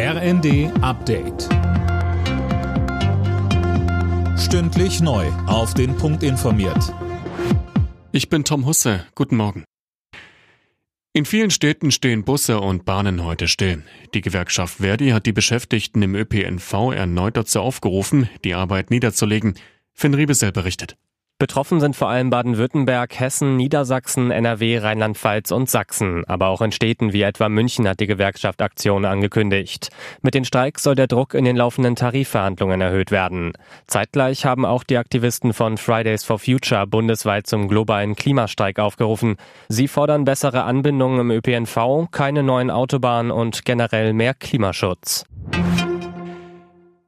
RND Update. Stündlich neu. Auf den Punkt informiert. Ich bin Tom Husse. Guten Morgen. In vielen Städten stehen Busse und Bahnen heute still. Die Gewerkschaft Verdi hat die Beschäftigten im ÖPNV erneut dazu aufgerufen, die Arbeit niederzulegen. Finn Riebesel berichtet. Betroffen sind vor allem Baden-Württemberg, Hessen, Niedersachsen, NRW, Rheinland-Pfalz und Sachsen. Aber auch in Städten wie etwa München hat die Gewerkschaft Aktionen angekündigt. Mit den Streiks soll der Druck in den laufenden Tarifverhandlungen erhöht werden. Zeitgleich haben auch die Aktivisten von Fridays for Future bundesweit zum globalen Klimastreik aufgerufen. Sie fordern bessere Anbindungen im ÖPNV, keine neuen Autobahnen und generell mehr Klimaschutz.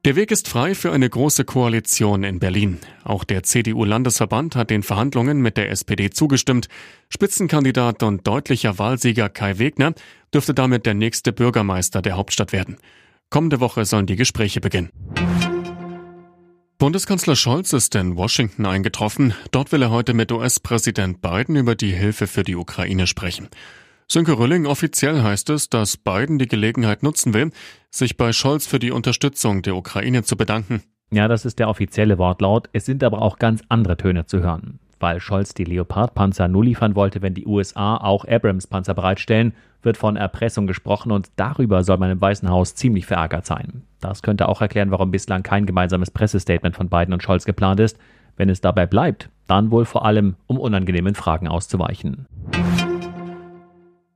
Der Weg ist frei für eine große Koalition in Berlin. Auch der CDU-Landesverband hat den Verhandlungen mit der SPD zugestimmt. Spitzenkandidat und deutlicher Wahlsieger Kai Wegner dürfte damit der nächste Bürgermeister der Hauptstadt werden. Kommende Woche sollen die Gespräche beginnen. Bundeskanzler Scholz ist in Washington eingetroffen. Dort will er heute mit US-Präsident Biden über die Hilfe für die Ukraine sprechen. Sönke Rülling, offiziell heißt es, dass Biden die Gelegenheit nutzen will, sich bei Scholz für die Unterstützung der Ukraine zu bedanken. Ja, das ist der offizielle Wortlaut. Es sind aber auch ganz andere Töne zu hören. Weil Scholz die Leopard-Panzer nur liefern wollte, wenn die USA auch Abrams-Panzer bereitstellen, wird von Erpressung gesprochen und darüber soll man im Weißen Haus ziemlich verärgert sein. Das könnte auch erklären, warum bislang kein gemeinsames Pressestatement von Biden und Scholz geplant ist. Wenn es dabei bleibt, dann wohl vor allem, um unangenehmen Fragen auszuweichen.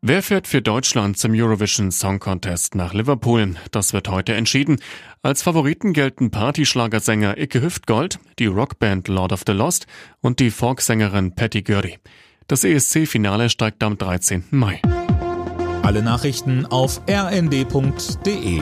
Wer fährt für Deutschland zum Eurovision Song Contest nach Liverpool? Das wird heute entschieden. Als Favoriten gelten Partyschlagersänger Icke Hüftgold, die Rockband Lord of the Lost und die Folksängerin Patty Gurdy. Das ESC-Finale steigt am 13. Mai. Alle Nachrichten auf rnd.de